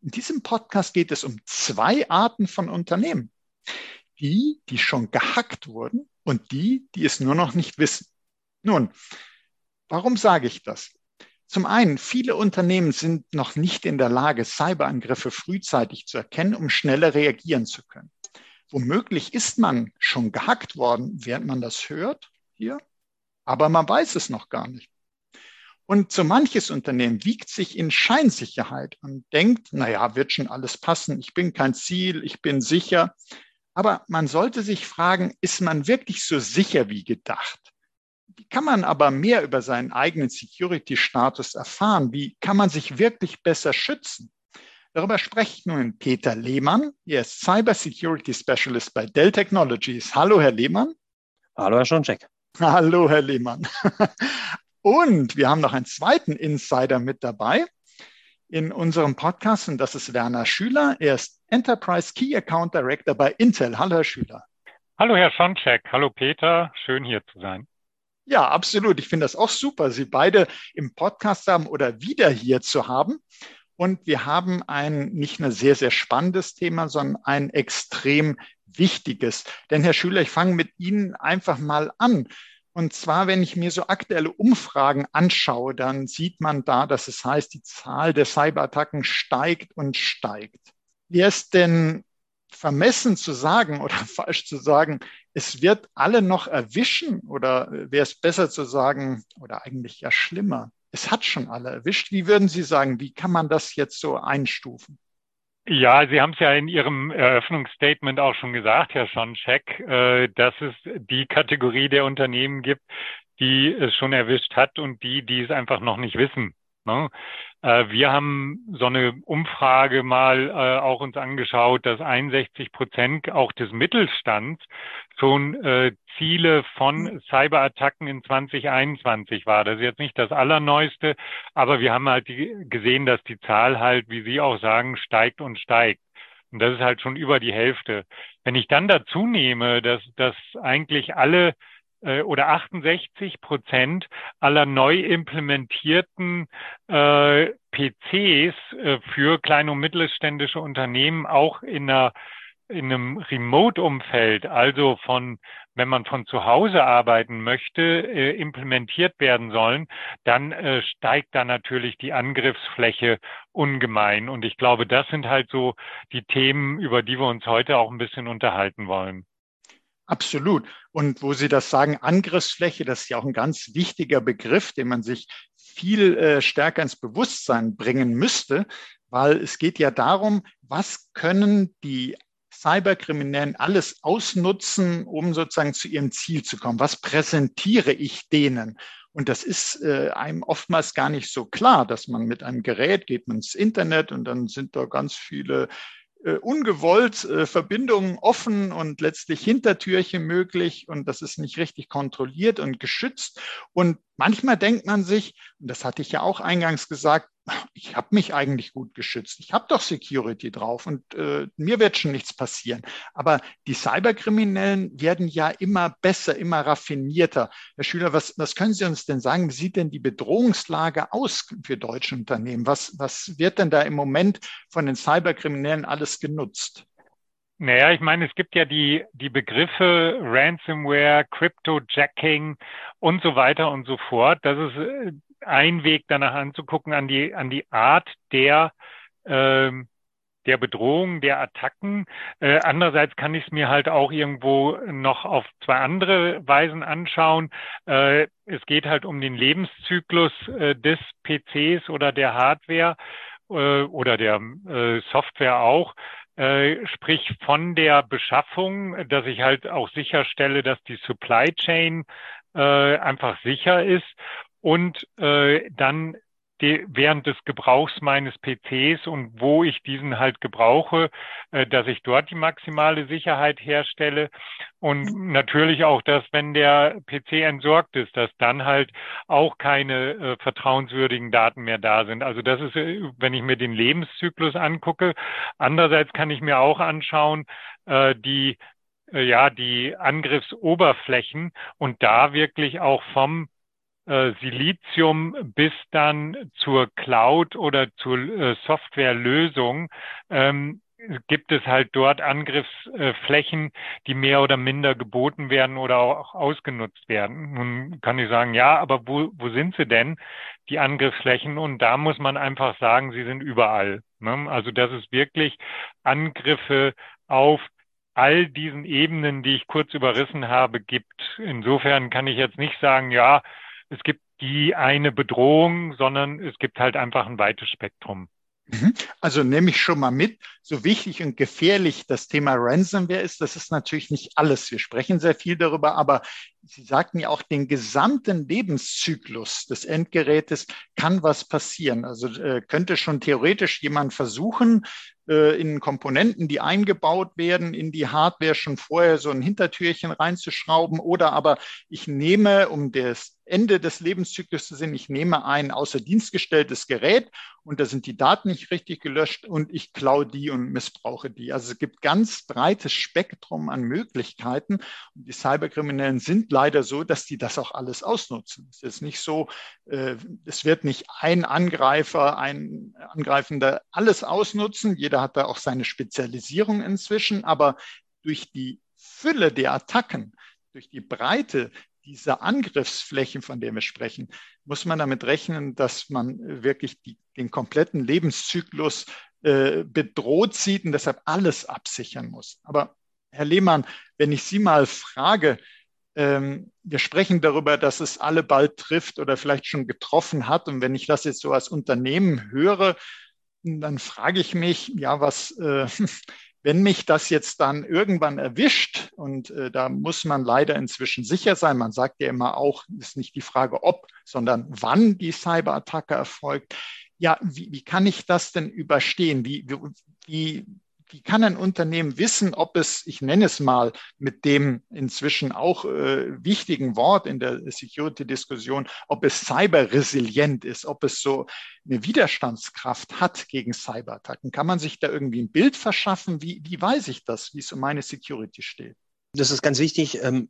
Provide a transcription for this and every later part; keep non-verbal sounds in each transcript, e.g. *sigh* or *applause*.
In diesem Podcast geht es um zwei Arten von Unternehmen. Die, die schon gehackt wurden und die, die es nur noch nicht wissen. Nun, warum sage ich das? Zum einen, viele Unternehmen sind noch nicht in der Lage, Cyberangriffe frühzeitig zu erkennen, um schneller reagieren zu können. Womöglich ist man schon gehackt worden, während man das hört hier, aber man weiß es noch gar nicht. Und so manches Unternehmen wiegt sich in Scheinsicherheit und denkt, na ja, wird schon alles passen. Ich bin kein Ziel, ich bin sicher. Aber man sollte sich fragen, ist man wirklich so sicher wie gedacht? Wie kann man aber mehr über seinen eigenen Security-Status erfahren? Wie kann man sich wirklich besser schützen? Darüber spricht nun Peter Lehmann. Er ist Cyber Security Specialist bei Dell Technologies. Hallo, Herr Lehmann. Hallo, Herr Schoncheck. Hallo, Herr Lehmann. *laughs* Und wir haben noch einen zweiten Insider mit dabei in unserem Podcast und das ist Werner Schüler. Er ist Enterprise Key Account Director bei Intel. Hallo, Herr Schüler. Hallo, Herr Schoncheck. Hallo, Peter. Schön hier zu sein. Ja, absolut. Ich finde das auch super, Sie beide im Podcast haben oder wieder hier zu haben. Und wir haben ein nicht nur sehr, sehr spannendes Thema, sondern ein extrem wichtiges. Denn Herr Schüler, ich fange mit Ihnen einfach mal an. Und zwar, wenn ich mir so aktuelle Umfragen anschaue, dann sieht man da, dass es heißt, die Zahl der Cyberattacken steigt und steigt. Wäre es denn vermessen zu sagen *laughs* oder falsch zu sagen, es wird alle noch erwischen oder wäre es besser zu sagen oder eigentlich ja schlimmer, es hat schon alle erwischt. Wie würden Sie sagen, wie kann man das jetzt so einstufen? Ja, Sie haben es ja in Ihrem Eröffnungsstatement auch schon gesagt, Herr Schoncheck, äh, dass es die Kategorie der Unternehmen gibt, die es schon erwischt hat und die, die es einfach noch nicht wissen. Ne? Äh, wir haben so eine Umfrage mal äh, auch uns angeschaut, dass 61 Prozent auch des Mittelstands schon äh, Ziele von Cyberattacken in 2021 war. Das ist jetzt nicht das Allerneueste, aber wir haben halt die, gesehen, dass die Zahl halt, wie Sie auch sagen, steigt und steigt. Und das ist halt schon über die Hälfte. Wenn ich dann dazu nehme, dass, dass eigentlich alle oder 68 Prozent aller neu implementierten äh, PCs äh, für kleine und mittelständische Unternehmen auch in einer in einem Remote-Umfeld, also von, wenn man von zu Hause arbeiten möchte, äh, implementiert werden sollen, dann äh, steigt da natürlich die Angriffsfläche ungemein. Und ich glaube, das sind halt so die Themen, über die wir uns heute auch ein bisschen unterhalten wollen. Absolut. Und wo Sie das sagen, Angriffsfläche, das ist ja auch ein ganz wichtiger Begriff, den man sich viel äh, stärker ins Bewusstsein bringen müsste, weil es geht ja darum, was können die Cyberkriminellen alles ausnutzen, um sozusagen zu ihrem Ziel zu kommen? Was präsentiere ich denen? Und das ist äh, einem oftmals gar nicht so klar, dass man mit einem Gerät geht man ins Internet und dann sind da ganz viele äh, ungewollt äh, Verbindungen offen und letztlich Hintertürchen möglich und das ist nicht richtig kontrolliert und geschützt. Und manchmal denkt man sich, und das hatte ich ja auch eingangs gesagt, ich habe mich eigentlich gut geschützt. Ich habe doch Security drauf und äh, mir wird schon nichts passieren. Aber die Cyberkriminellen werden ja immer besser, immer raffinierter. Herr Schüler, was, was können Sie uns denn sagen? Wie sieht denn die Bedrohungslage aus für deutsche Unternehmen? Was, was wird denn da im Moment von den Cyberkriminellen alles genutzt? Naja, ich meine, es gibt ja die, die Begriffe Ransomware, Cryptojacking und so weiter und so fort. Das ist äh, ein Weg danach anzugucken an die, an die Art der, ähm, der Bedrohung, der Attacken. Äh, andererseits kann ich es mir halt auch irgendwo noch auf zwei andere Weisen anschauen. Äh, es geht halt um den Lebenszyklus äh, des PCs oder der Hardware äh, oder der äh, Software auch. Äh, sprich von der Beschaffung, dass ich halt auch sicherstelle, dass die Supply Chain äh, einfach sicher ist und äh, dann die, während des Gebrauchs meines PCs und wo ich diesen halt gebrauche, äh, dass ich dort die maximale Sicherheit herstelle. Und mhm. natürlich auch, dass wenn der PC entsorgt ist, dass dann halt auch keine äh, vertrauenswürdigen Daten mehr da sind. Also das ist, äh, wenn ich mir den Lebenszyklus angucke. Andererseits kann ich mir auch anschauen, äh, die äh, ja, die Angriffsoberflächen und da wirklich auch vom Silizium bis dann zur Cloud oder zur äh, Softwarelösung ähm, gibt es halt dort Angriffsflächen, die mehr oder minder geboten werden oder auch ausgenutzt werden. Nun kann ich sagen, ja, aber wo, wo sind sie denn, die Angriffsflächen? Und da muss man einfach sagen, sie sind überall. Ne? Also dass es wirklich Angriffe auf all diesen Ebenen, die ich kurz überrissen habe, gibt. Insofern kann ich jetzt nicht sagen, ja, es gibt die eine Bedrohung, sondern es gibt halt einfach ein weites Spektrum. Mhm. Also nehme ich schon mal mit, so wichtig und gefährlich das Thema Ransomware ist, das ist natürlich nicht alles. Wir sprechen sehr viel darüber, aber Sie sagten ja auch, den gesamten Lebenszyklus des Endgerätes kann was passieren. Also äh, könnte schon theoretisch jemand versuchen, äh, in Komponenten, die eingebaut werden, in die Hardware schon vorher so ein Hintertürchen reinzuschrauben. Oder aber ich nehme, um das Ende des Lebenszyklus zu sehen, ich nehme ein außer Dienst gestelltes Gerät und da sind die Daten nicht richtig gelöscht und ich klaue die und missbrauche die. Also es gibt ganz breites Spektrum an Möglichkeiten und die Cyberkriminellen sind leider so, dass die das auch alles ausnutzen. Es ist nicht so, äh, es wird nicht ein Angreifer, ein Angreifender alles ausnutzen. Jeder jeder hat da auch seine Spezialisierung inzwischen, aber durch die Fülle der Attacken, durch die Breite dieser Angriffsflächen, von der wir sprechen, muss man damit rechnen, dass man wirklich die, den kompletten Lebenszyklus äh, bedroht sieht und deshalb alles absichern muss. Aber Herr Lehmann, wenn ich Sie mal frage, ähm, wir sprechen darüber, dass es alle bald trifft oder vielleicht schon getroffen hat. Und wenn ich das jetzt so als Unternehmen höre, dann frage ich mich, ja, was, äh, *laughs* wenn mich das jetzt dann irgendwann erwischt, und äh, da muss man leider inzwischen sicher sein, man sagt ja immer auch, ist nicht die Frage, ob, sondern wann die Cyberattacke erfolgt. Ja, wie, wie kann ich das denn überstehen? Wie, wie, wie kann ein Unternehmen wissen, ob es, ich nenne es mal mit dem inzwischen auch äh, wichtigen Wort in der Security-Diskussion, ob es cyberresilient ist, ob es so eine Widerstandskraft hat gegen Cyberattacken? Kann man sich da irgendwie ein Bild verschaffen? Wie, wie weiß ich das, wie es um meine Security steht? Das ist ganz wichtig, ähm,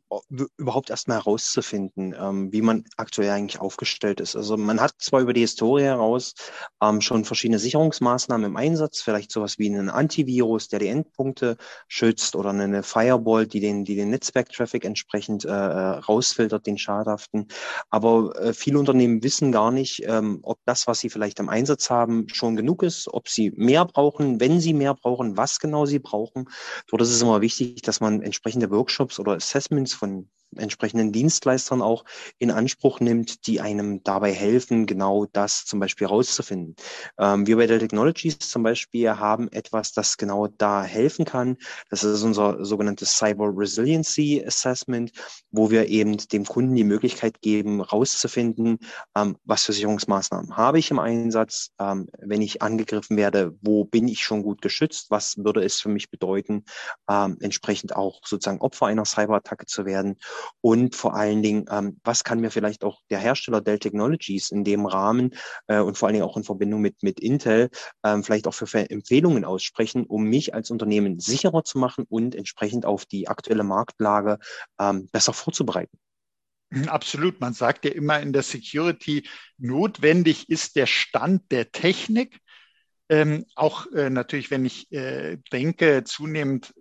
überhaupt erstmal herauszufinden, ähm, wie man aktuell eigentlich aufgestellt ist. Also man hat zwar über die Historie heraus ähm, schon verschiedene Sicherungsmaßnahmen im Einsatz, vielleicht sowas wie einen Antivirus, der die Endpunkte schützt oder eine Firewall, die den, die den Netzwerktraffic entsprechend äh, äh, rausfiltert, den schadhaften. Aber äh, viele Unternehmen wissen gar nicht, ähm, ob das, was sie vielleicht im Einsatz haben, schon genug ist, ob sie mehr brauchen, wenn sie mehr brauchen, was genau sie brauchen. Dort ist es immer wichtig, dass man entsprechende Workshops oder Assessments von entsprechenden Dienstleistern auch in Anspruch nimmt, die einem dabei helfen, genau das zum Beispiel herauszufinden. Ähm, wir bei Dell Technologies zum Beispiel haben etwas, das genau da helfen kann. Das ist unser sogenanntes Cyber Resiliency Assessment, wo wir eben dem Kunden die Möglichkeit geben, herauszufinden, ähm, was für Sicherungsmaßnahmen habe ich im Einsatz, ähm, wenn ich angegriffen werde, wo bin ich schon gut geschützt, was würde es für mich bedeuten, ähm, entsprechend auch sozusagen Opfer einer Cyberattacke zu werden und vor allen Dingen, ähm, was kann mir vielleicht auch der Hersteller Dell Technologies in dem Rahmen äh, und vor allen Dingen auch in Verbindung mit, mit Intel ähm, vielleicht auch für Empfehlungen aussprechen, um mich als Unternehmen sicherer zu machen und entsprechend auf die aktuelle Marktlage ähm, besser vorzubereiten. Absolut. Man sagt ja immer in der Security, notwendig ist der Stand der Technik. Ähm, auch äh, natürlich, wenn ich äh, denke, zunehmend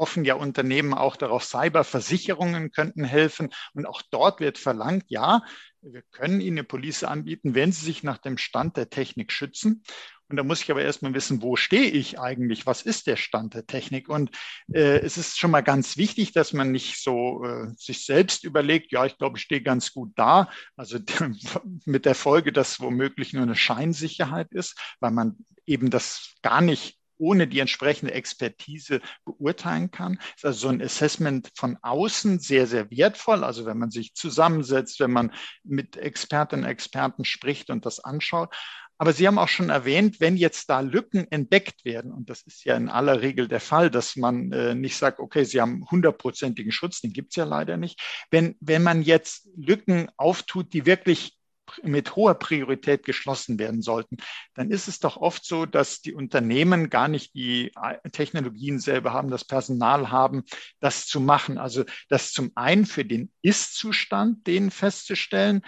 hoffen ja Unternehmen auch darauf, Cyberversicherungen könnten helfen. Und auch dort wird verlangt, ja, wir können Ihnen eine Police anbieten, wenn Sie sich nach dem Stand der Technik schützen. Und da muss ich aber erstmal wissen, wo stehe ich eigentlich? Was ist der Stand der Technik? Und äh, es ist schon mal ganz wichtig, dass man nicht so äh, sich selbst überlegt, ja, ich glaube, ich stehe ganz gut da. Also *laughs* mit der Folge, dass womöglich nur eine Scheinsicherheit ist, weil man eben das gar nicht ohne die entsprechende Expertise beurteilen kann. Ist also so ein Assessment von außen sehr, sehr wertvoll. Also wenn man sich zusammensetzt, wenn man mit Expertinnen und Experten spricht und das anschaut. Aber Sie haben auch schon erwähnt, wenn jetzt da Lücken entdeckt werden, und das ist ja in aller Regel der Fall, dass man äh, nicht sagt, okay, Sie haben hundertprozentigen Schutz, den gibt es ja leider nicht. Wenn, wenn man jetzt Lücken auftut, die wirklich mit hoher Priorität geschlossen werden sollten, dann ist es doch oft so, dass die Unternehmen gar nicht die äh, Technologien selber haben, das Personal haben, das zu machen. Also das zum einen für den Ist-Zustand, den festzustellen,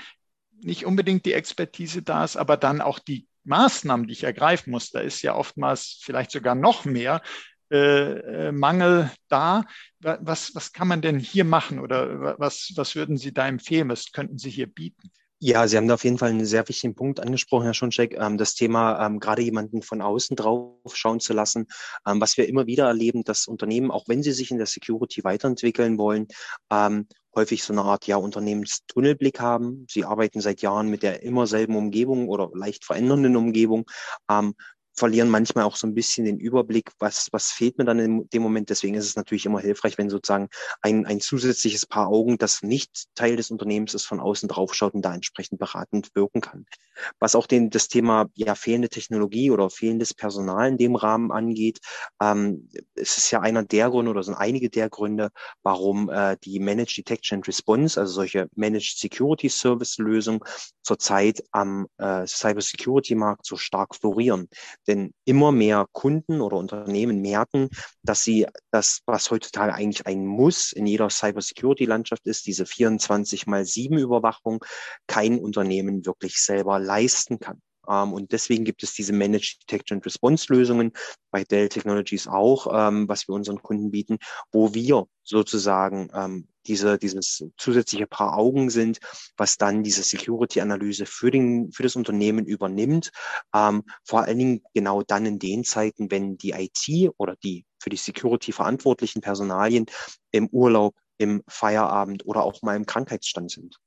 nicht unbedingt die Expertise da ist, aber dann auch die Maßnahmen, die ich ergreifen muss, da ist ja oftmals vielleicht sogar noch mehr äh, äh Mangel da. Was, was kann man denn hier machen oder was, was würden Sie da empfehlen? Was könnten Sie hier bieten? Ja, Sie haben da auf jeden Fall einen sehr wichtigen Punkt angesprochen, Herr Schoncheck. Ähm, das Thema, ähm, gerade jemanden von außen drauf schauen zu lassen, ähm, was wir immer wieder erleben, dass Unternehmen, auch wenn sie sich in der Security weiterentwickeln wollen, häufig so eine Art ja Unternehmenstunnelblick haben. Sie arbeiten seit Jahren mit der immer selben Umgebung oder leicht verändernden Umgebung, ähm, verlieren manchmal auch so ein bisschen den Überblick, was, was fehlt mir dann in dem Moment. Deswegen ist es natürlich immer hilfreich, wenn sozusagen ein, ein zusätzliches Paar Augen, das nicht Teil des Unternehmens ist, von außen drauf schaut und da entsprechend beratend wirken kann. Was auch den, das Thema ja fehlende Technologie oder fehlendes Personal in dem Rahmen angeht, ähm, es ist ja einer der Gründe oder sind einige der Gründe, warum äh, die Managed Detection and Response, also solche Managed Security Service Lösungen zurzeit am äh, Cyber Security Markt so stark florieren. Denn immer mehr Kunden oder Unternehmen merken, dass sie das, was heutzutage eigentlich ein Muss in jeder Cybersecurity-Landschaft ist, diese 24 mal 7 Überwachung, kein Unternehmen wirklich selber leisten kann. Ähm, und deswegen gibt es diese Managed Detection and Response Lösungen bei Dell Technologies auch, ähm, was wir unseren Kunden bieten, wo wir sozusagen ähm, diese, dieses zusätzliche Paar Augen sind, was dann diese Security-Analyse für, den, für das Unternehmen übernimmt. Ähm, vor allen Dingen genau dann in den Zeiten, wenn die IT oder die für die Security verantwortlichen Personalien im Urlaub, im Feierabend oder auch mal im Krankheitsstand sind.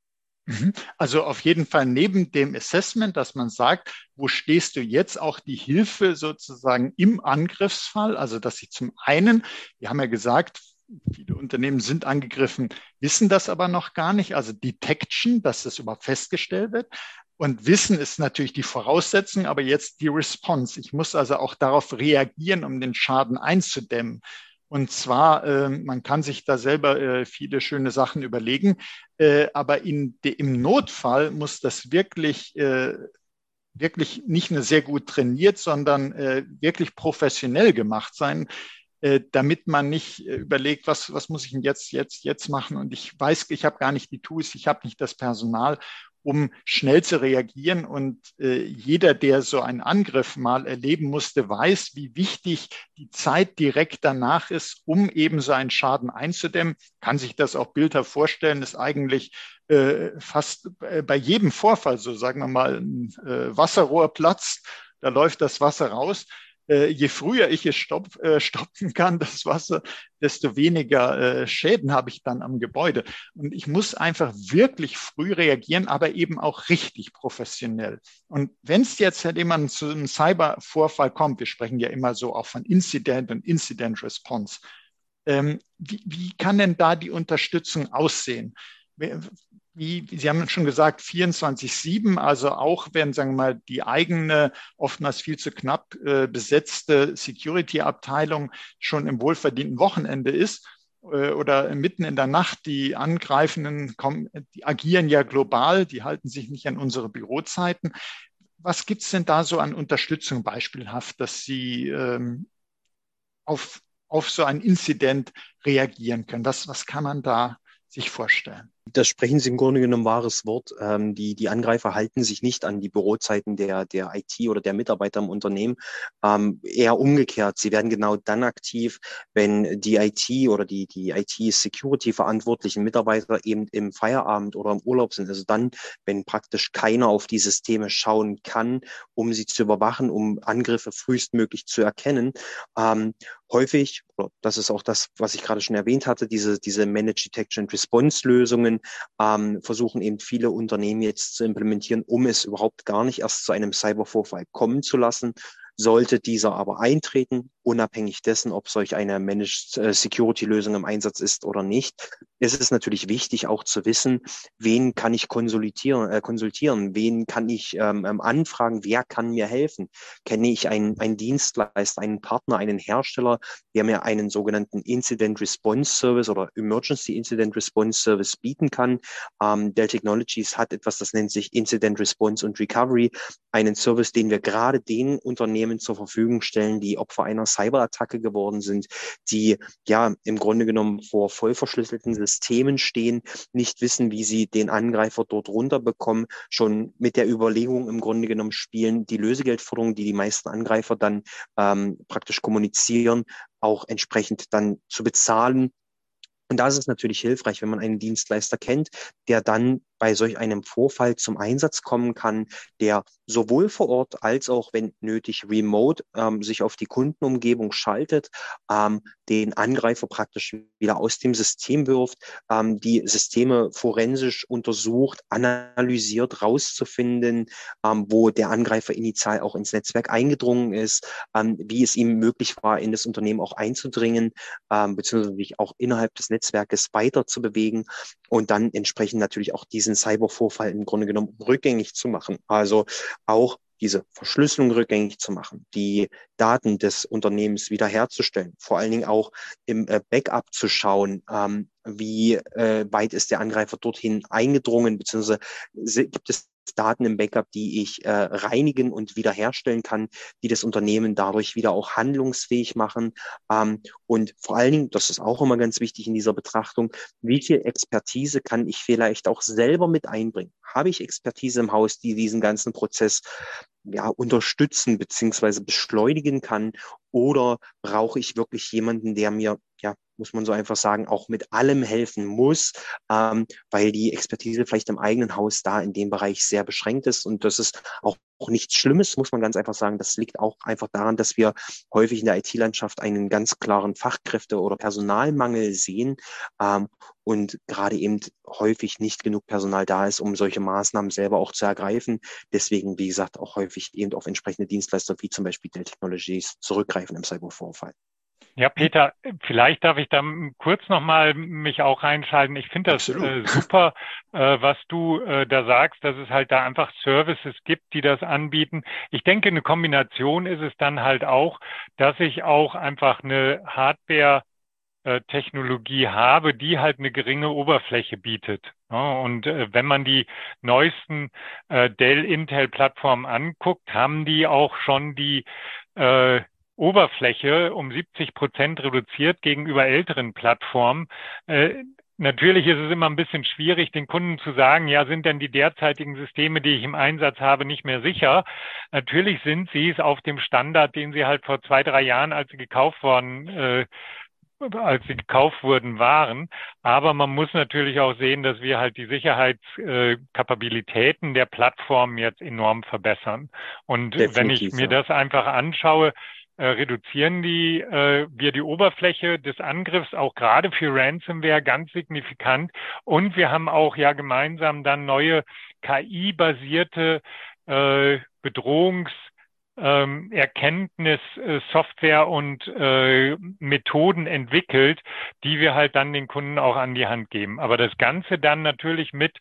Mhm. Also auf jeden Fall neben dem Assessment, dass man sagt, wo stehst du jetzt, auch die Hilfe sozusagen im Angriffsfall. Also dass ich zum einen, wir haben ja gesagt, viele Unternehmen sind angegriffen, wissen das aber noch gar nicht. Also Detection, dass das überhaupt festgestellt wird. Und Wissen ist natürlich die Voraussetzung, aber jetzt die Response. Ich muss also auch darauf reagieren, um den Schaden einzudämmen. Und zwar, äh, man kann sich da selber äh, viele schöne Sachen überlegen, äh, aber in de, im Notfall muss das wirklich, äh, wirklich nicht nur sehr gut trainiert, sondern äh, wirklich professionell gemacht sein, äh, damit man nicht überlegt, was, was muss ich denn jetzt, jetzt, jetzt machen? Und ich weiß, ich habe gar nicht die Tools, ich habe nicht das Personal, um schnell zu reagieren. Und äh, jeder, der so einen Angriff mal erleben musste, weiß, wie wichtig die Zeit direkt danach ist, um eben so einen Schaden einzudämmen. Kann sich das auch bildhaft vorstellen, ist eigentlich äh, fast äh, bei jedem Vorfall, so sagen wir mal, ein äh, Wasserrohr platzt, da läuft das Wasser raus je früher ich es stopp, äh, stoppen kann, das Wasser, desto weniger äh, Schäden habe ich dann am Gebäude. Und ich muss einfach wirklich früh reagieren, aber eben auch richtig professionell. Und wenn es jetzt halt immer zu einem Cybervorfall kommt, wir sprechen ja immer so auch von Incident und Incident Response, ähm, wie, wie kann denn da die Unterstützung aussehen? Wie, Sie haben schon gesagt, 24-7, also auch wenn, sagen wir mal, die eigene, oftmals viel zu knapp äh, besetzte Security-Abteilung schon im wohlverdienten Wochenende ist äh, oder mitten in der Nacht, die Angreifenden kommen, die agieren ja global, die halten sich nicht an unsere Bürozeiten. Was gibt's denn da so an Unterstützung beispielhaft, dass Sie ähm, auf, auf so ein Inzident reagieren können? Was, was kann man da sich vorstellen? Das sprechen Sie im Grunde genommen wahres Wort. Ähm, die, die Angreifer halten sich nicht an die Bürozeiten der, der IT oder der Mitarbeiter im Unternehmen. Ähm, eher umgekehrt. Sie werden genau dann aktiv, wenn die IT oder die, die IT-Security-verantwortlichen Mitarbeiter eben im Feierabend oder im Urlaub sind. Also dann, wenn praktisch keiner auf die Systeme schauen kann, um sie zu überwachen, um Angriffe frühestmöglich zu erkennen. Ähm, häufig, das ist auch das, was ich gerade schon erwähnt hatte, diese, diese Managed Detection Response Lösungen, Lösungen ähm, versuchen eben viele Unternehmen jetzt zu implementieren, um es überhaupt gar nicht erst zu einem Cybervorfall kommen zu lassen. Sollte dieser aber eintreten, unabhängig dessen, ob solch eine Managed äh, Security Lösung im Einsatz ist oder nicht, ist es natürlich wichtig auch zu wissen, wen kann ich konsultieren, äh, konsultieren, wen kann ich ähm, ähm, anfragen, wer kann mir helfen? Kenne ich einen, einen Dienstleister, einen Partner, einen Hersteller, der mir einen sogenannten Incident Response Service oder Emergency Incident Response Service bieten kann? Ähm, Dell Technologies hat etwas, das nennt sich Incident Response und Recovery, einen Service, den wir gerade den Unternehmen zur Verfügung stellen, die Opfer einer Cyberattacke geworden sind, die ja im Grunde genommen vor voll verschlüsselten Systemen stehen, nicht wissen, wie sie den Angreifer dort runterbekommen, schon mit der Überlegung im Grunde genommen spielen, die Lösegeldforderung, die die meisten Angreifer dann ähm, praktisch kommunizieren, auch entsprechend dann zu bezahlen. Und da ist es natürlich hilfreich, wenn man einen Dienstleister kennt, der dann bei solch einem Vorfall zum Einsatz kommen kann, der sowohl vor Ort als auch, wenn nötig, remote ähm, sich auf die Kundenumgebung schaltet, ähm, den Angreifer praktisch wieder aus dem System wirft, ähm, die Systeme forensisch untersucht, analysiert, rauszufinden, ähm, wo der Angreifer initial auch ins Netzwerk eingedrungen ist, ähm, wie es ihm möglich war, in das Unternehmen auch einzudringen, ähm, beziehungsweise sich auch innerhalb des Netzwerkes weiter zu bewegen und dann entsprechend natürlich auch diesen Cybervorfall im Grunde genommen rückgängig zu machen. Also auch diese Verschlüsselung rückgängig zu machen, die Daten des Unternehmens wiederherzustellen, vor allen Dingen auch im äh, Backup zu schauen, ähm, wie äh, weit ist der Angreifer dorthin eingedrungen, beziehungsweise gibt es Daten im Backup, die ich äh, reinigen und wiederherstellen kann, die das Unternehmen dadurch wieder auch handlungsfähig machen. Ähm, und vor allen Dingen, das ist auch immer ganz wichtig in dieser Betrachtung, wie viel Expertise kann ich vielleicht auch selber mit einbringen? Habe ich Expertise im Haus, die diesen ganzen Prozess ja, unterstützen beziehungsweise beschleunigen kann? Oder brauche ich wirklich jemanden, der mir ja, muss man so einfach sagen, auch mit allem helfen muss, ähm, weil die Expertise vielleicht im eigenen Haus da in dem Bereich sehr beschränkt ist. Und das ist auch, auch nichts Schlimmes, muss man ganz einfach sagen. Das liegt auch einfach daran, dass wir häufig in der IT-Landschaft einen ganz klaren Fachkräfte- oder Personalmangel sehen ähm, und gerade eben häufig nicht genug Personal da ist, um solche Maßnahmen selber auch zu ergreifen. Deswegen, wie gesagt, auch häufig eben auf entsprechende Dienstleister wie zum Beispiel Dell Technologies zurückgreifen im Cybervorfall. Ja, Peter, vielleicht darf ich da kurz nochmal mich auch reinschalten. Ich finde das äh, *laughs* super, äh, was du äh, da sagst, dass es halt da einfach Services gibt, die das anbieten. Ich denke, eine Kombination ist es dann halt auch, dass ich auch einfach eine Hardware äh, Technologie habe, die halt eine geringe Oberfläche bietet. und äh, wenn man die neuesten äh, Dell Intel Plattformen anguckt, haben die auch schon die Oberfläche um 70 Prozent reduziert gegenüber älteren Plattformen. Äh, Natürlich ist es immer ein bisschen schwierig, den Kunden zu sagen, ja, sind denn die derzeitigen Systeme, die ich im Einsatz habe, nicht mehr sicher? Natürlich sind sie es auf dem Standard, den sie halt vor zwei, drei Jahren, als sie gekauft worden, äh, als sie gekauft wurden, waren. Aber man muss natürlich auch sehen, dass wir halt die Sicherheitskapabilitäten der Plattform jetzt enorm verbessern. Und Definitiv, wenn ich mir das einfach anschaue, äh, reduzieren die, äh, wir die Oberfläche des Angriffs auch gerade für Ransomware ganz signifikant. Und wir haben auch ja gemeinsam dann neue KI-basierte äh, Bedrohungs- ähm, Erkenntnis, äh, Software und äh, Methoden entwickelt, die wir halt dann den Kunden auch an die Hand geben. Aber das Ganze dann natürlich mit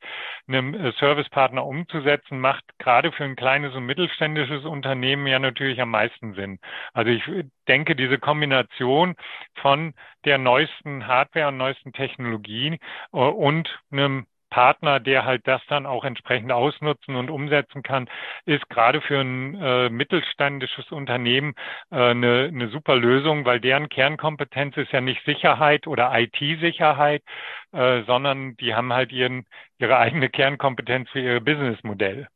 einem äh, Servicepartner umzusetzen, macht gerade für ein kleines und mittelständisches Unternehmen ja natürlich am meisten Sinn. Also ich denke, diese Kombination von der neuesten Hardware und neuesten Technologie äh, und einem Partner, der halt das dann auch entsprechend ausnutzen und umsetzen kann, ist gerade für ein äh, mittelständisches Unternehmen äh, eine, eine super Lösung, weil deren Kernkompetenz ist ja nicht Sicherheit oder IT-Sicherheit, äh, sondern die haben halt ihren, ihre eigene Kernkompetenz für ihr Businessmodell.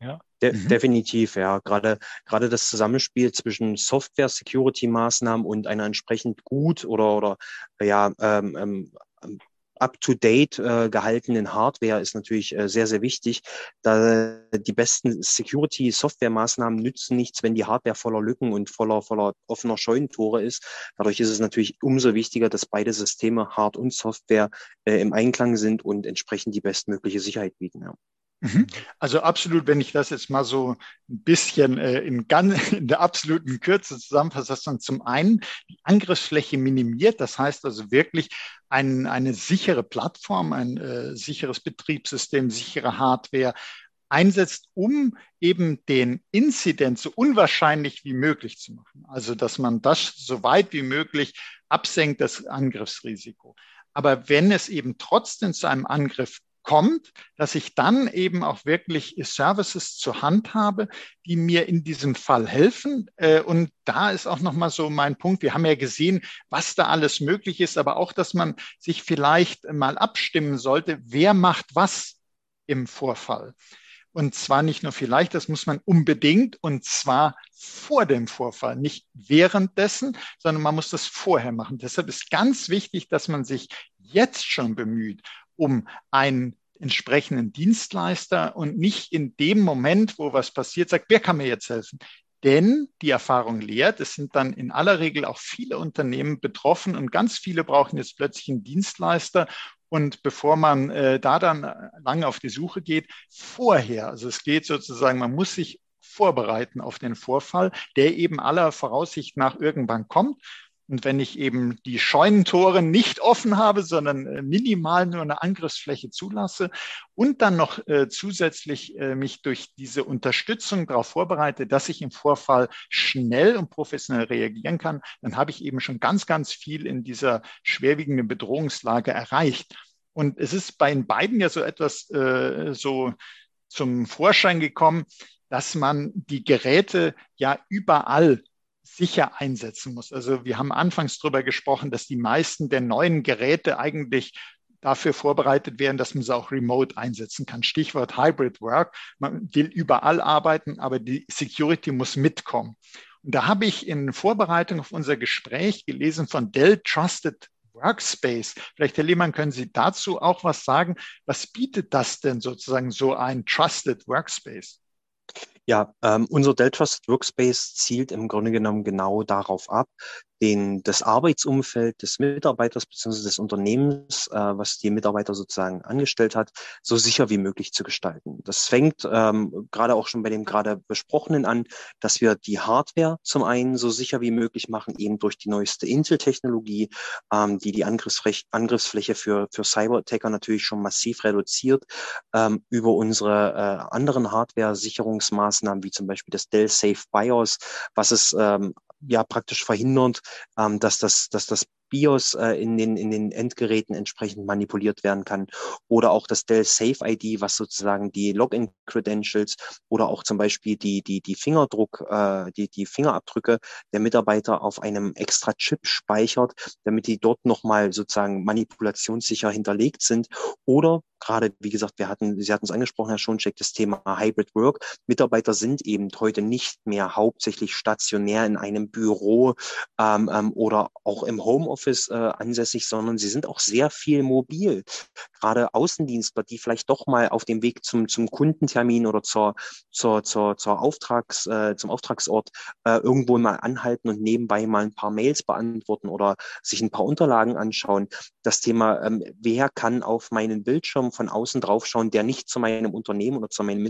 Ja. De mhm. Definitiv, ja. Gerade, gerade das Zusammenspiel zwischen Software-Security-Maßnahmen und einer entsprechend gut oder, oder ja, ähm, ähm, up-to-date äh, gehaltenen Hardware ist natürlich äh, sehr, sehr wichtig. Da die besten Security-Software-Maßnahmen nützen nichts, wenn die Hardware voller Lücken und voller, voller offener Scheunentore ist. Dadurch ist es natürlich umso wichtiger, dass beide Systeme, Hard und Software, äh, im Einklang sind und entsprechend die bestmögliche Sicherheit bieten. Ja. Mhm. Also absolut, wenn ich das jetzt mal so ein bisschen äh, in, ganz, *laughs* in der absoluten Kürze zusammenfasse, dass man zum einen die Angriffsfläche minimiert, das heißt also wirklich ein, eine sichere Plattform, ein äh, sicheres Betriebssystem, sichere Hardware einsetzt, um eben den Inzident so unwahrscheinlich wie möglich zu machen. Also dass man das so weit wie möglich absenkt, das Angriffsrisiko. Aber wenn es eben trotzdem zu einem Angriff kommt, dass ich dann eben auch wirklich Services zur Hand habe, die mir in diesem Fall helfen. Äh, und da ist auch nochmal so mein Punkt. Wir haben ja gesehen, was da alles möglich ist, aber auch, dass man sich vielleicht mal abstimmen sollte, wer macht was im Vorfall. Und zwar nicht nur vielleicht, das muss man unbedingt und zwar vor dem Vorfall, nicht währenddessen, sondern man muss das vorher machen. Deshalb ist ganz wichtig, dass man sich jetzt schon bemüht, um einen entsprechenden Dienstleister und nicht in dem Moment, wo was passiert, sagt, wer kann mir jetzt helfen? Denn die Erfahrung lehrt, es sind dann in aller Regel auch viele Unternehmen betroffen und ganz viele brauchen jetzt plötzlich einen Dienstleister. Und bevor man äh, da dann lange auf die Suche geht, vorher, also es geht sozusagen, man muss sich vorbereiten auf den Vorfall, der eben aller Voraussicht nach irgendwann kommt. Und wenn ich eben die Scheunentore nicht offen habe, sondern äh, minimal nur eine Angriffsfläche zulasse und dann noch äh, zusätzlich äh, mich durch diese Unterstützung darauf vorbereite, dass ich im Vorfall schnell und professionell reagieren kann, dann habe ich eben schon ganz, ganz viel in dieser schwerwiegenden Bedrohungslage erreicht. Und es ist bei den beiden ja so etwas äh, so zum Vorschein gekommen, dass man die Geräte ja überall sicher einsetzen muss. Also wir haben anfangs darüber gesprochen, dass die meisten der neuen Geräte eigentlich dafür vorbereitet werden, dass man sie auch remote einsetzen kann. Stichwort Hybrid Work. Man will überall arbeiten, aber die Security muss mitkommen. Und da habe ich in Vorbereitung auf unser Gespräch gelesen von Dell Trusted Workspace. Vielleicht, Herr Lehmann, können Sie dazu auch was sagen? Was bietet das denn sozusagen so ein Trusted Workspace? Ja, ähm, unser Dell Trusted Workspace zielt im Grunde genommen genau darauf ab, den, das Arbeitsumfeld des Mitarbeiters bzw. des Unternehmens, äh, was die Mitarbeiter sozusagen angestellt hat, so sicher wie möglich zu gestalten. Das fängt ähm, gerade auch schon bei dem gerade besprochenen an, dass wir die Hardware zum einen so sicher wie möglich machen, eben durch die neueste Intel-Technologie, ähm, die die Angriffsfläche, Angriffsfläche für, für Cyber-Attacker natürlich schon massiv reduziert, ähm, über unsere äh, anderen Hardware-Sicherungsmaßnahmen, wie zum Beispiel das Dell Safe BIOS, was es ähm, ja praktisch verhindert, ähm, dass das, dass das BIOS äh, in, den, in den Endgeräten entsprechend manipuliert werden kann. Oder auch das Dell Safe ID, was sozusagen die Login-Credentials oder auch zum Beispiel die, die, die Fingerdruck, äh, die, die Fingerabdrücke der Mitarbeiter auf einem extra Chip speichert, damit die dort nochmal sozusagen manipulationssicher hinterlegt sind. Oder gerade, wie gesagt, wir hatten, Sie hatten es angesprochen, Herr Schoncheck, das Thema Hybrid Work. Mitarbeiter sind eben heute nicht mehr hauptsächlich stationär in einem Büro ähm, ähm, oder auch im Homeoffice äh, ansässig, sondern sie sind auch sehr viel mobil. Gerade Außendienstler, die vielleicht doch mal auf dem Weg zum, zum Kundentermin oder zur, zur, zur, zur Auftrags, äh, zum Auftragsort äh, irgendwo mal anhalten und nebenbei mal ein paar Mails beantworten oder sich ein paar Unterlagen anschauen. Das Thema, ähm, wer kann auf meinen Bildschirm von außen draufschauen, der nicht zu meinem Unternehmen oder zu meinem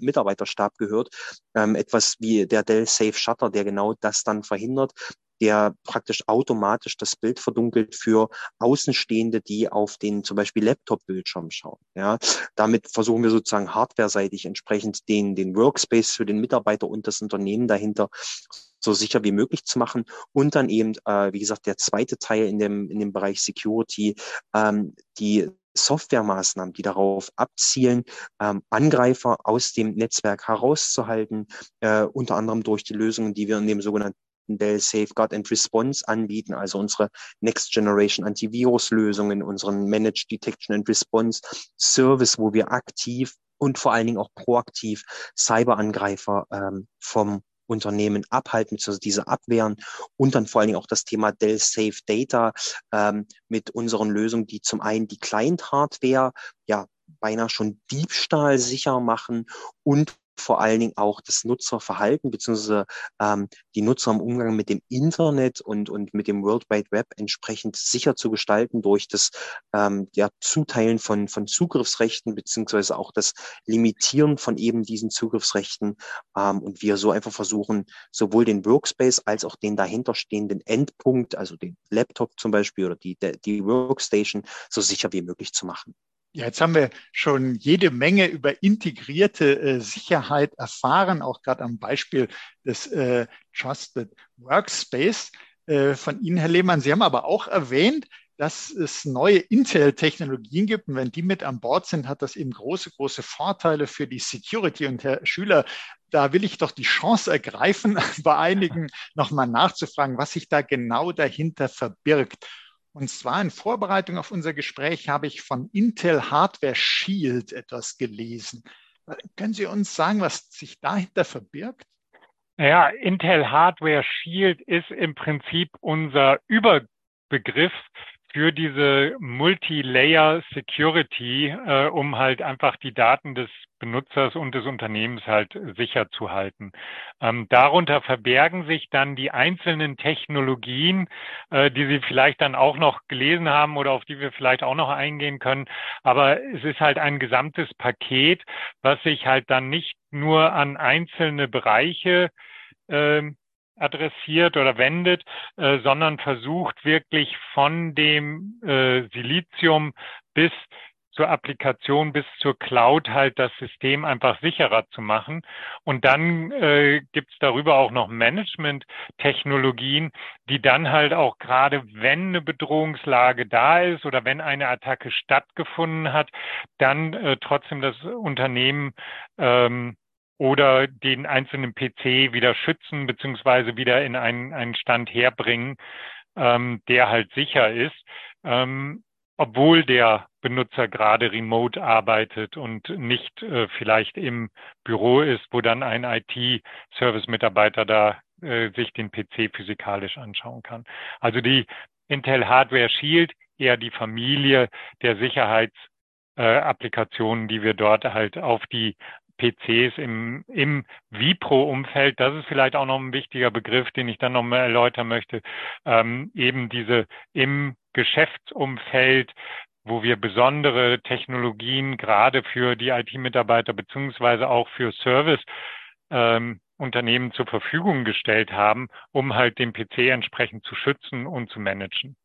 Mitarbeiterstab gehört. Ähm, etwas wie der Dell Safe Shutter, der genau das dann verhindert, der praktisch automatisch das Bild verdunkelt für Außenstehende, die auf den zum Beispiel Laptop-Bildschirm schauen. Ja, damit versuchen wir sozusagen hardware-seitig entsprechend den, den Workspace für den Mitarbeiter und das Unternehmen dahinter so sicher wie möglich zu machen und dann eben, äh, wie gesagt, der zweite Teil in dem, in dem Bereich Security, ähm, die Softwaremaßnahmen, die darauf abzielen, ähm, Angreifer aus dem Netzwerk herauszuhalten, äh, unter anderem durch die Lösungen, die wir in dem sogenannten Dell Safeguard and Response anbieten, also unsere Next Generation Antivirus-Lösungen, unseren Managed Detection and Response Service, wo wir aktiv und vor allen Dingen auch proaktiv Cyberangreifer ähm, vom Unternehmen abhalten, beziehungsweise diese abwehren und dann vor allen Dingen auch das Thema Dell Safe Data ähm, mit unseren Lösungen, die zum einen die Client-Hardware ja beinahe schon diebstahlsicher machen und vor allen Dingen auch das Nutzerverhalten beziehungsweise ähm, die Nutzer im Umgang mit dem Internet und, und mit dem World Wide Web entsprechend sicher zu gestalten durch das ähm, ja, Zuteilen von, von Zugriffsrechten beziehungsweise auch das Limitieren von eben diesen Zugriffsrechten ähm, und wir so einfach versuchen, sowohl den Workspace als auch den dahinterstehenden Endpunkt, also den Laptop zum Beispiel oder die, die Workstation, so sicher wie möglich zu machen. Ja, jetzt haben wir schon jede Menge über integrierte äh, Sicherheit erfahren, auch gerade am Beispiel des äh, Trusted Workspace äh, von Ihnen, Herr Lehmann. Sie haben aber auch erwähnt, dass es neue Intel-Technologien gibt. Und wenn die mit an Bord sind, hat das eben große, große Vorteile für die Security. Und Herr Schüler, da will ich doch die Chance ergreifen, *laughs* bei einigen nochmal nachzufragen, was sich da genau dahinter verbirgt. Und zwar in Vorbereitung auf unser Gespräch habe ich von Intel Hardware Shield etwas gelesen. Können Sie uns sagen, was sich dahinter verbirgt? Ja, Intel Hardware Shield ist im Prinzip unser Überbegriff für diese Multi-Layer Security, äh, um halt einfach die Daten des Benutzers und des Unternehmens halt sicher zu halten. Ähm, darunter verbergen sich dann die einzelnen Technologien, äh, die Sie vielleicht dann auch noch gelesen haben oder auf die wir vielleicht auch noch eingehen können. Aber es ist halt ein gesamtes Paket, was sich halt dann nicht nur an einzelne Bereiche äh, adressiert oder wendet, äh, sondern versucht wirklich von dem äh, Silizium bis zur Applikation bis zur Cloud halt das System einfach sicherer zu machen. Und dann äh, gibt es darüber auch noch Management-Technologien, die dann halt auch gerade, wenn eine Bedrohungslage da ist oder wenn eine Attacke stattgefunden hat, dann äh, trotzdem das Unternehmen ähm, oder den einzelnen PC wieder schützen beziehungsweise wieder in einen, einen Stand herbringen, ähm, der halt sicher ist, ähm, obwohl der Benutzer gerade remote arbeitet und nicht äh, vielleicht im Büro ist, wo dann ein IT-Service-Mitarbeiter da äh, sich den PC physikalisch anschauen kann. Also die Intel Hardware Shield eher die Familie der Sicherheitsapplikationen, äh, die wir dort halt auf die PCs im, im Vipro-Umfeld, das ist vielleicht auch noch ein wichtiger Begriff, den ich dann noch mal erläutern möchte, ähm, eben diese im Geschäftsumfeld, wo wir besondere Technologien gerade für die IT-Mitarbeiter beziehungsweise auch für Service ähm, Unternehmen zur Verfügung gestellt haben, um halt den PC entsprechend zu schützen und zu managen.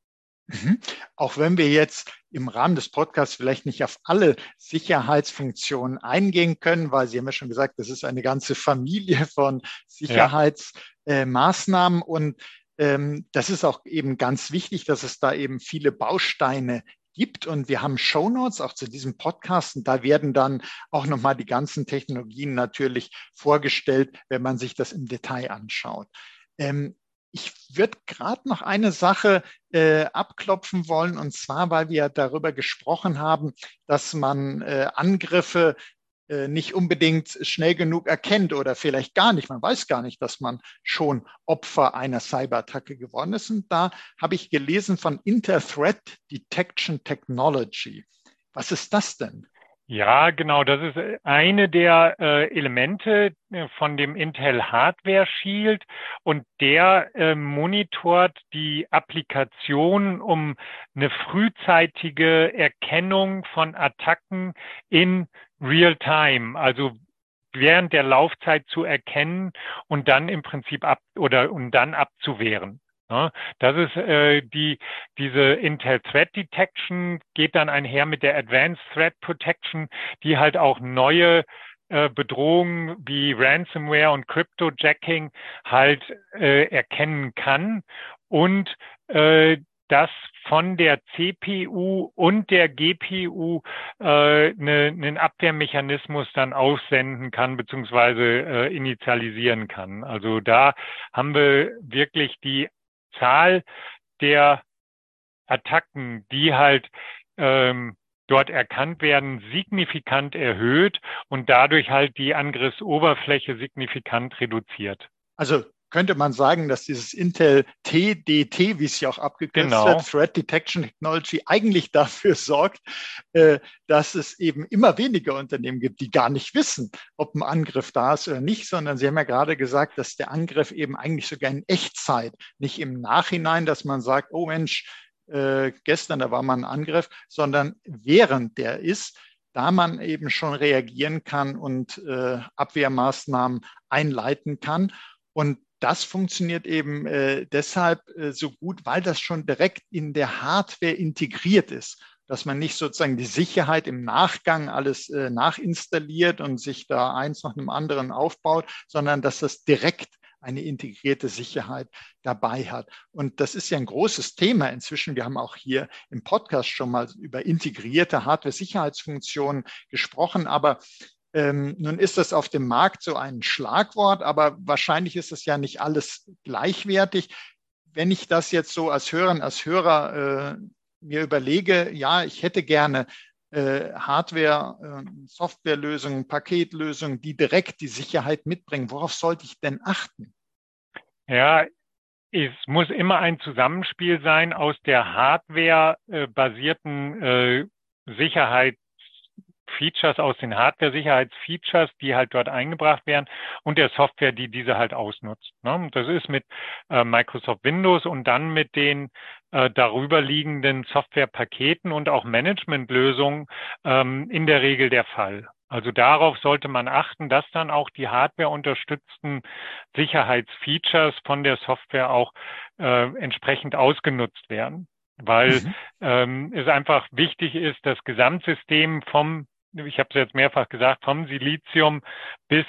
Mhm. Auch wenn wir jetzt im Rahmen des Podcasts vielleicht nicht auf alle Sicherheitsfunktionen eingehen können, weil Sie haben ja schon gesagt, das ist eine ganze Familie von Sicherheitsmaßnahmen ja. äh, und ähm, das ist auch eben ganz wichtig, dass es da eben viele Bausteine gibt. Und wir haben Show Notes auch zu diesem Podcast. Und da werden dann auch nochmal die ganzen Technologien natürlich vorgestellt, wenn man sich das im Detail anschaut. Ähm, ich würde gerade noch eine Sache äh, abklopfen wollen, und zwar, weil wir darüber gesprochen haben, dass man äh, Angriffe äh, nicht unbedingt schnell genug erkennt oder vielleicht gar nicht. Man weiß gar nicht, dass man schon Opfer einer Cyberattacke geworden ist. Und da habe ich gelesen von Inter Threat Detection Technology. Was ist das denn? Ja, genau. Das ist äh, eine der äh, Elemente äh, von dem Intel Hardware Shield und der äh, monitort die Applikation, um eine frühzeitige Erkennung von Attacken in Real Time, also während der Laufzeit zu erkennen und dann im Prinzip ab oder und dann abzuwehren. Ja, das ist äh, die, diese Intel Threat Detection geht dann einher mit der Advanced Threat Protection, die halt auch neue äh, Bedrohungen wie Ransomware und Cryptojacking halt äh, erkennen kann und äh, das von der CPU und der GPU äh, ne, einen Abwehrmechanismus dann aussenden kann beziehungsweise äh, initialisieren kann. Also da haben wir wirklich die Zahl der Attacken, die halt ähm, dort erkannt werden, signifikant erhöht und dadurch halt die Angriffsoberfläche signifikant reduziert. Also könnte man sagen, dass dieses Intel TDT, wie es ja auch abgekürzt genau. wird, Threat Detection Technology, eigentlich dafür sorgt, äh, dass es eben immer weniger Unternehmen gibt, die gar nicht wissen, ob ein Angriff da ist oder nicht, sondern Sie haben ja gerade gesagt, dass der Angriff eben eigentlich sogar in Echtzeit, nicht im Nachhinein, dass man sagt, oh Mensch, äh, gestern, da war mal ein Angriff, sondern während der ist, da man eben schon reagieren kann und äh, Abwehrmaßnahmen einleiten kann. Und das funktioniert eben äh, deshalb äh, so gut, weil das schon direkt in der Hardware integriert ist, dass man nicht sozusagen die Sicherheit im Nachgang alles äh, nachinstalliert und sich da eins nach dem anderen aufbaut, sondern dass das direkt eine integrierte Sicherheit dabei hat. Und das ist ja ein großes Thema inzwischen. Wir haben auch hier im Podcast schon mal über integrierte Hardware-Sicherheitsfunktionen gesprochen, aber ähm, nun ist das auf dem Markt so ein Schlagwort, aber wahrscheinlich ist es ja nicht alles gleichwertig. Wenn ich das jetzt so als Hörerin, als Hörer äh, mir überlege, ja, ich hätte gerne äh, Hardware, äh, Softwarelösungen, Paketlösungen, die direkt die Sicherheit mitbringen. Worauf sollte ich denn achten? Ja, es muss immer ein Zusammenspiel sein aus der Hardware-basierten äh, Sicherheit Features aus den Hardware-Sicherheitsfeatures, die halt dort eingebracht werden und der Software, die diese halt ausnutzt. Ne? Das ist mit äh, Microsoft Windows und dann mit den äh, darüber liegenden Softwarepaketen und auch Managementlösungen ähm, in der Regel der Fall. Also darauf sollte man achten, dass dann auch die Hardware unterstützten Sicherheitsfeatures von der Software auch äh, entsprechend ausgenutzt werden weil mhm. ähm, es einfach wichtig ist, das Gesamtsystem vom ich habe es jetzt mehrfach gesagt, vom Silizium bis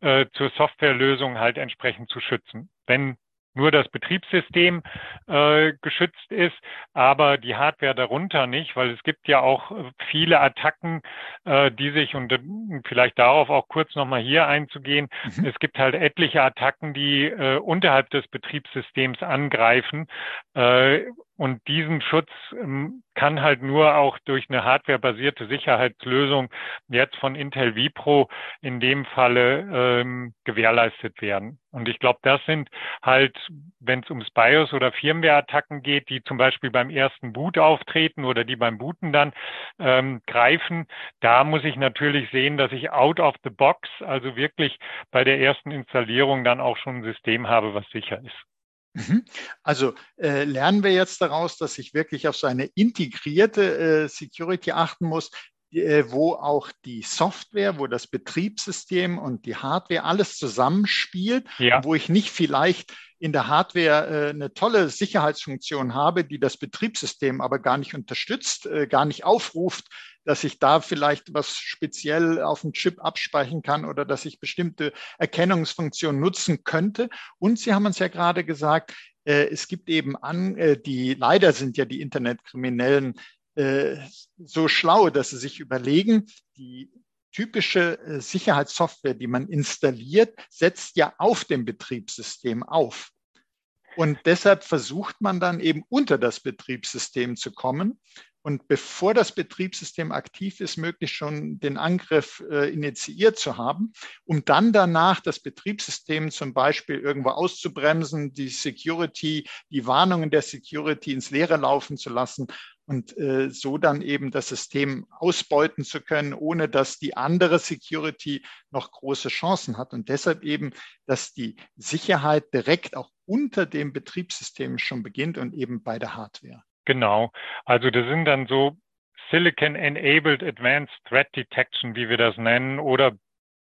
äh, zur Softwarelösung halt entsprechend zu schützen. Wenn nur das Betriebssystem äh, geschützt ist, aber die Hardware darunter nicht, weil es gibt ja auch viele Attacken, äh, die sich, und äh, vielleicht darauf auch kurz nochmal hier einzugehen, mhm. es gibt halt etliche Attacken, die äh, unterhalb des Betriebssystems angreifen äh, und diesen Schutz ähm, kann halt nur auch durch eine hardwarebasierte Sicherheitslösung jetzt von Intel Vipro in dem Falle ähm, gewährleistet werden. Und ich glaube, das sind halt, wenn es ums BIOS oder Firmware-Attacken geht, die zum Beispiel beim ersten Boot auftreten oder die beim Booten dann ähm, greifen, da muss ich natürlich sehen, dass ich out of the box, also wirklich bei der ersten Installierung dann auch schon ein System habe, was sicher ist. Mhm. Also äh, lernen wir jetzt daraus, dass ich wirklich auf so eine integrierte äh, Security achten muss, äh, wo auch die Software, wo das Betriebssystem und die Hardware alles zusammenspielt, ja. wo ich nicht vielleicht in der Hardware äh, eine tolle Sicherheitsfunktion habe, die das Betriebssystem aber gar nicht unterstützt, äh, gar nicht aufruft, dass ich da vielleicht was speziell auf dem Chip abspeichern kann oder dass ich bestimmte Erkennungsfunktionen nutzen könnte. Und Sie haben uns ja gerade gesagt, äh, es gibt eben an, äh, die leider sind ja die Internetkriminellen äh, so schlau, dass sie sich überlegen, die typische Sicherheitssoftware, die man installiert, setzt ja auf dem Betriebssystem auf. Und deshalb versucht man dann eben unter das Betriebssystem zu kommen und bevor das Betriebssystem aktiv ist, möglichst schon den Angriff äh, initiiert zu haben, um dann danach das Betriebssystem zum Beispiel irgendwo auszubremsen, die Security, die Warnungen der Security ins Leere laufen zu lassen und äh, so dann eben das System ausbeuten zu können, ohne dass die andere Security noch große Chancen hat. Und deshalb eben, dass die Sicherheit direkt auch unter dem Betriebssystem schon beginnt und eben bei der Hardware. Genau. Also das sind dann so Silicon Enabled Advanced Threat Detection, wie wir das nennen, oder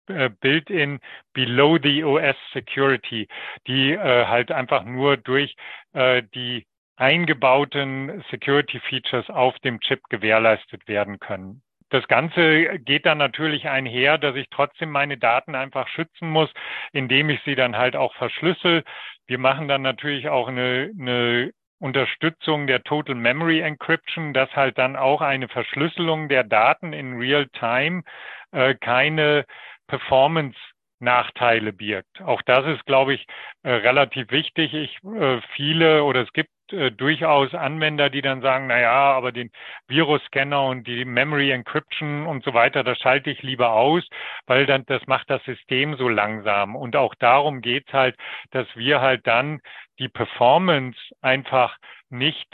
äh, Built-in Below the OS Security, die äh, halt einfach nur durch äh, die eingebauten Security Features auf dem Chip gewährleistet werden können. Das Ganze geht dann natürlich einher, dass ich trotzdem meine Daten einfach schützen muss, indem ich sie dann halt auch verschlüssel. Wir machen dann natürlich auch eine, eine Unterstützung der Total Memory Encryption, dass halt dann auch eine Verschlüsselung der Daten in Real Time äh, keine Performance Nachteile birgt. Auch das ist, glaube ich, äh, relativ wichtig. Ich, äh, viele oder es gibt äh, durchaus Anwender, die dann sagen, na ja, aber den Virusscanner und die Memory Encryption und so weiter, das schalte ich lieber aus, weil dann das macht das System so langsam. Und auch darum geht's halt, dass wir halt dann die Performance einfach nicht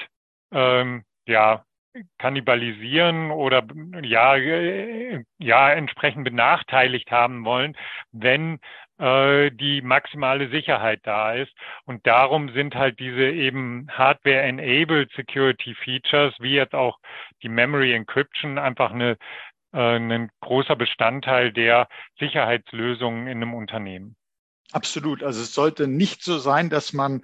ähm, ja kannibalisieren oder ja äh, ja entsprechend benachteiligt haben wollen, wenn äh, die maximale Sicherheit da ist. Und darum sind halt diese eben Hardware-enabled Security Features, wie jetzt auch die Memory Encryption, einfach eine, äh, ein großer Bestandteil der Sicherheitslösungen in einem Unternehmen. Absolut. Also es sollte nicht so sein, dass man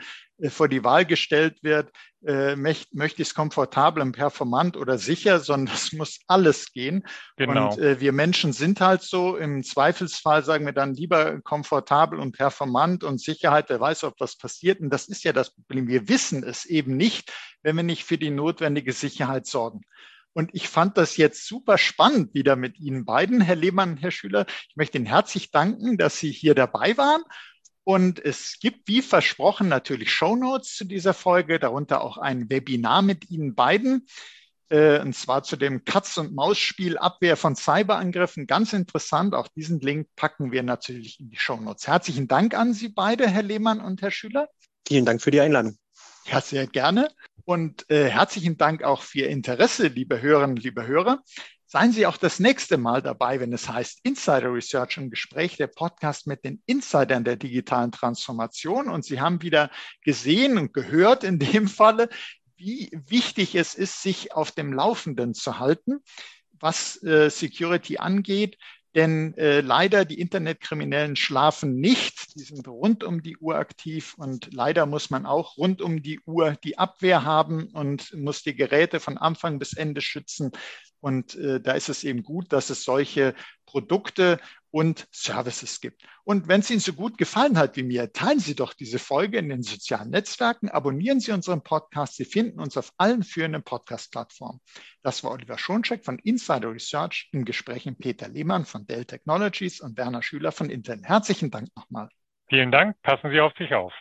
vor die Wahl gestellt wird, äh, möchte, möchte ich es komfortabel und performant oder sicher, sondern es muss alles gehen. Genau. Und äh, wir Menschen sind halt so, im Zweifelsfall sagen wir dann lieber komfortabel und performant und Sicherheit, wer weiß, ob was passiert. Und das ist ja das Problem. Wir wissen es eben nicht, wenn wir nicht für die notwendige Sicherheit sorgen. Und ich fand das jetzt super spannend wieder mit Ihnen beiden, Herr Lehmann, Herr Schüler. Ich möchte Ihnen herzlich danken, dass Sie hier dabei waren und es gibt, wie versprochen, natürlich Show Notes zu dieser Folge, darunter auch ein Webinar mit Ihnen beiden, äh, und zwar zu dem Katz- und Maus-Spiel Abwehr von Cyberangriffen. Ganz interessant. Auch diesen Link packen wir natürlich in die Show Notes. Herzlichen Dank an Sie beide, Herr Lehmann und Herr Schüler. Vielen Dank für die Einladung. Ja, sehr gerne. Und äh, herzlichen Dank auch für Ihr Interesse, liebe Hörerinnen, liebe Hörer. Seien Sie auch das nächste Mal dabei, wenn es heißt Insider Research im Gespräch, der Podcast mit den Insidern der digitalen Transformation. Und Sie haben wieder gesehen und gehört in dem Falle, wie wichtig es ist, sich auf dem Laufenden zu halten, was äh, Security angeht. Denn äh, leider die Internetkriminellen schlafen nicht, die sind rund um die Uhr aktiv und leider muss man auch rund um die Uhr die Abwehr haben und muss die Geräte von Anfang bis Ende schützen. Und äh, da ist es eben gut, dass es solche Produkte und Services gibt. Und wenn es Ihnen so gut gefallen hat wie mir, teilen Sie doch diese Folge in den sozialen Netzwerken, abonnieren Sie unseren Podcast. Sie finden uns auf allen führenden Podcast-Plattformen. Das war Oliver Schoncheck von Insider Research im Gespräch mit Peter Lehmann von Dell Technologies und Werner Schüler von Intel. Herzlichen Dank nochmal. Vielen Dank. Passen Sie auf sich auf.